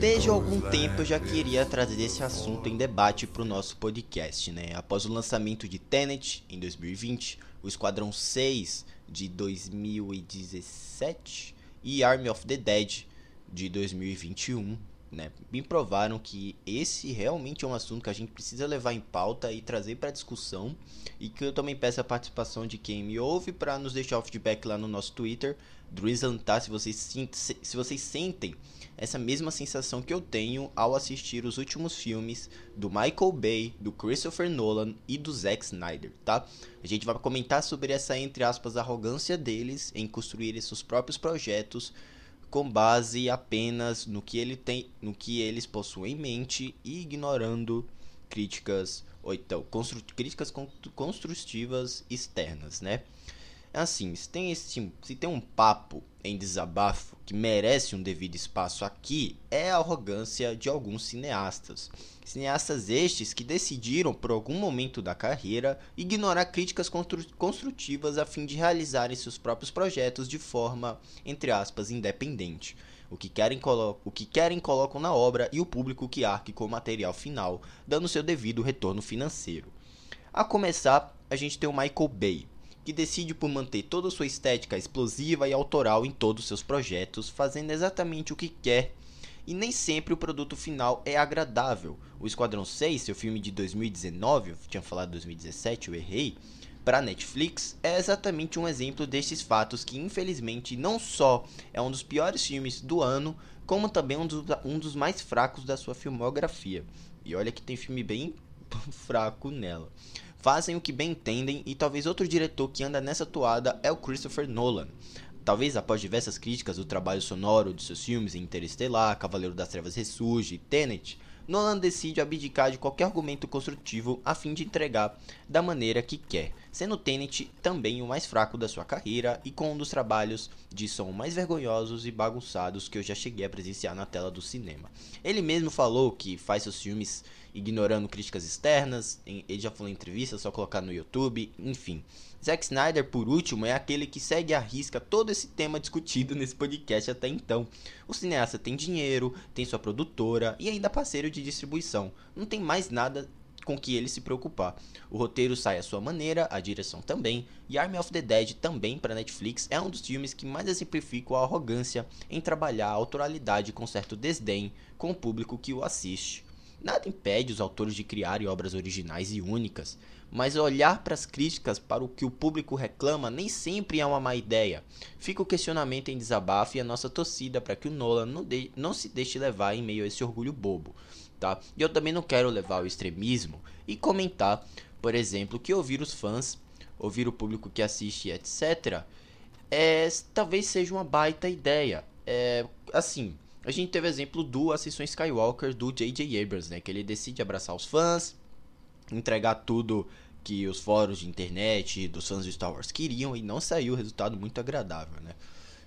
Desde algum tempo eu já queria trazer esse assunto em debate para o nosso podcast, né? Após o lançamento de Tenet em 2020, o Esquadrão 6 de 2017 e Army of the Dead de 2021, né? Me provaram que esse realmente é um assunto que a gente precisa levar em pauta e trazer para discussão e que eu também peço a participação de quem me ouve para nos deixar o feedback lá no nosso Twitter, Drizantar, se vocês se vocês sentem essa mesma sensação que eu tenho ao assistir os últimos filmes do Michael Bay, do Christopher Nolan e do Zack Snyder, tá? A gente vai comentar sobre essa entre aspas arrogância deles em construir seus próprios projetos com base apenas no que ele tem, no que eles possuem em mente e ignorando críticas ou então constru, críticas construtivas externas, né? É assim, se tem, esse, se tem um papo em desabafo que merece um devido espaço aqui, é a arrogância de alguns cineastas. Cineastas estes que decidiram, por algum momento da carreira, ignorar críticas construtivas a fim de realizarem seus próprios projetos de forma, entre aspas, independente. O que, querem o que querem colocam na obra e o público que arque com o material final, dando seu devido retorno financeiro. A começar, a gente tem o Michael Bay, que decide por manter toda sua estética explosiva e autoral em todos os seus projetos, fazendo exatamente o que quer. E nem sempre o produto final é agradável. O Esquadrão 6, seu filme de 2019, eu tinha falado 2017, eu errei, para Netflix, é exatamente um exemplo destes fatos que infelizmente não só é um dos piores filmes do ano, como também um dos, um dos mais fracos da sua filmografia. E olha que tem filme bem fraco nela fazem o que bem entendem e talvez outro diretor que anda nessa toada é o Christopher Nolan. Talvez após diversas críticas do trabalho sonoro de seus filmes Interestelar, Cavaleiro das Trevas Ressurge e Tenet, Nolan decide abdicar de qualquer argumento construtivo a fim de entregar da maneira que quer, sendo Tenet também o mais fraco da sua carreira e com um dos trabalhos de som mais vergonhosos e bagunçados que eu já cheguei a presenciar na tela do cinema. Ele mesmo falou que faz seus filmes ignorando críticas externas, ele já falou em entrevista, só colocar no YouTube, enfim. Zack Snyder, por último, é aquele que segue à risca todo esse tema discutido nesse podcast até então. O cineasta tem dinheiro, tem sua produtora e ainda parceiro de distribuição. Não tem mais nada com que ele se preocupar. O roteiro sai à sua maneira, a direção também, e Army of the Dead também para Netflix é um dos filmes que mais exemplificam a arrogância em trabalhar a autoralidade com certo desdém com o público que o assiste. Nada impede os autores de criarem obras originais e únicas, mas olhar para as críticas para o que o público reclama nem sempre é uma má ideia. Fica o questionamento em desabafo e a nossa torcida para que o Nolan não, de, não se deixe levar em meio a esse orgulho bobo. Tá? E eu também não quero levar ao extremismo e comentar, por exemplo, que ouvir os fãs, ouvir o público que assiste, etc., é, talvez seja uma baita ideia. É, assim, a gente teve exemplo do Ascensão Skywalker do J.J. Abrams, né? Que ele decide abraçar os fãs, entregar tudo que os fóruns de internet dos fãs de Star Wars queriam e não saiu resultado muito agradável, né?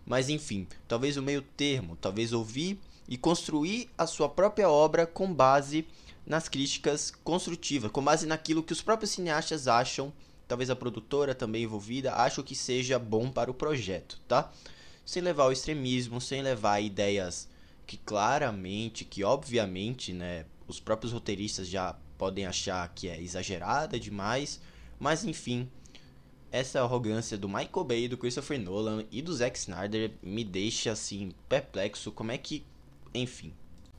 Mas enfim, talvez o meio termo, talvez ouvir e construir a sua própria obra com base nas críticas construtivas, com base naquilo que os próprios cineastas acham, talvez a produtora também envolvida, acham que seja bom para o projeto, tá? Sem levar ao extremismo, sem levar ideias que claramente, que obviamente, né, os próprios roteiristas já podem achar que é exagerada demais, mas enfim, essa arrogância do Michael Bay, do Christopher Nolan e do Zack Snyder me deixa assim perplexo. Como é que, enfim,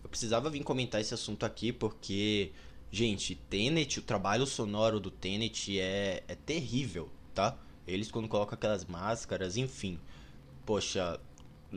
eu precisava vir comentar esse assunto aqui porque, gente, Tenet, o trabalho sonoro do Tenet é, é terrível, tá? Eles quando colocam aquelas máscaras, enfim. Poxa,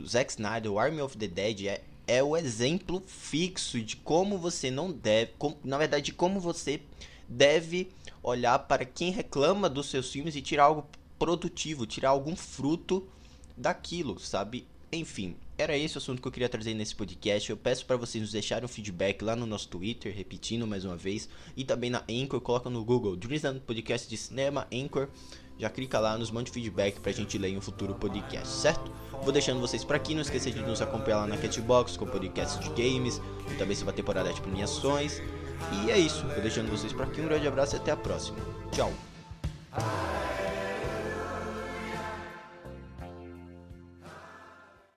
Zack Snyder, o Army of the Dead é é o exemplo fixo de como você não deve, na verdade, de como você deve olhar para quem reclama dos seus filmes e tirar algo produtivo, tirar algum fruto daquilo, sabe? Enfim, era esse o assunto que eu queria trazer nesse podcast. Eu peço para vocês nos deixarem um feedback lá no nosso Twitter, repetindo mais uma vez, e também na Anchor, coloca no Google Drizzle Podcast de Cinema Anchor já clica lá, nos mande feedback pra gente ler em um futuro podcast, certo? Vou deixando vocês por aqui, não esqueça de nos acompanhar lá na Catbox com podcast de games, e também sobre a temporada de premiações. E é isso, vou deixando vocês por aqui, um grande abraço e até a próxima. Tchau!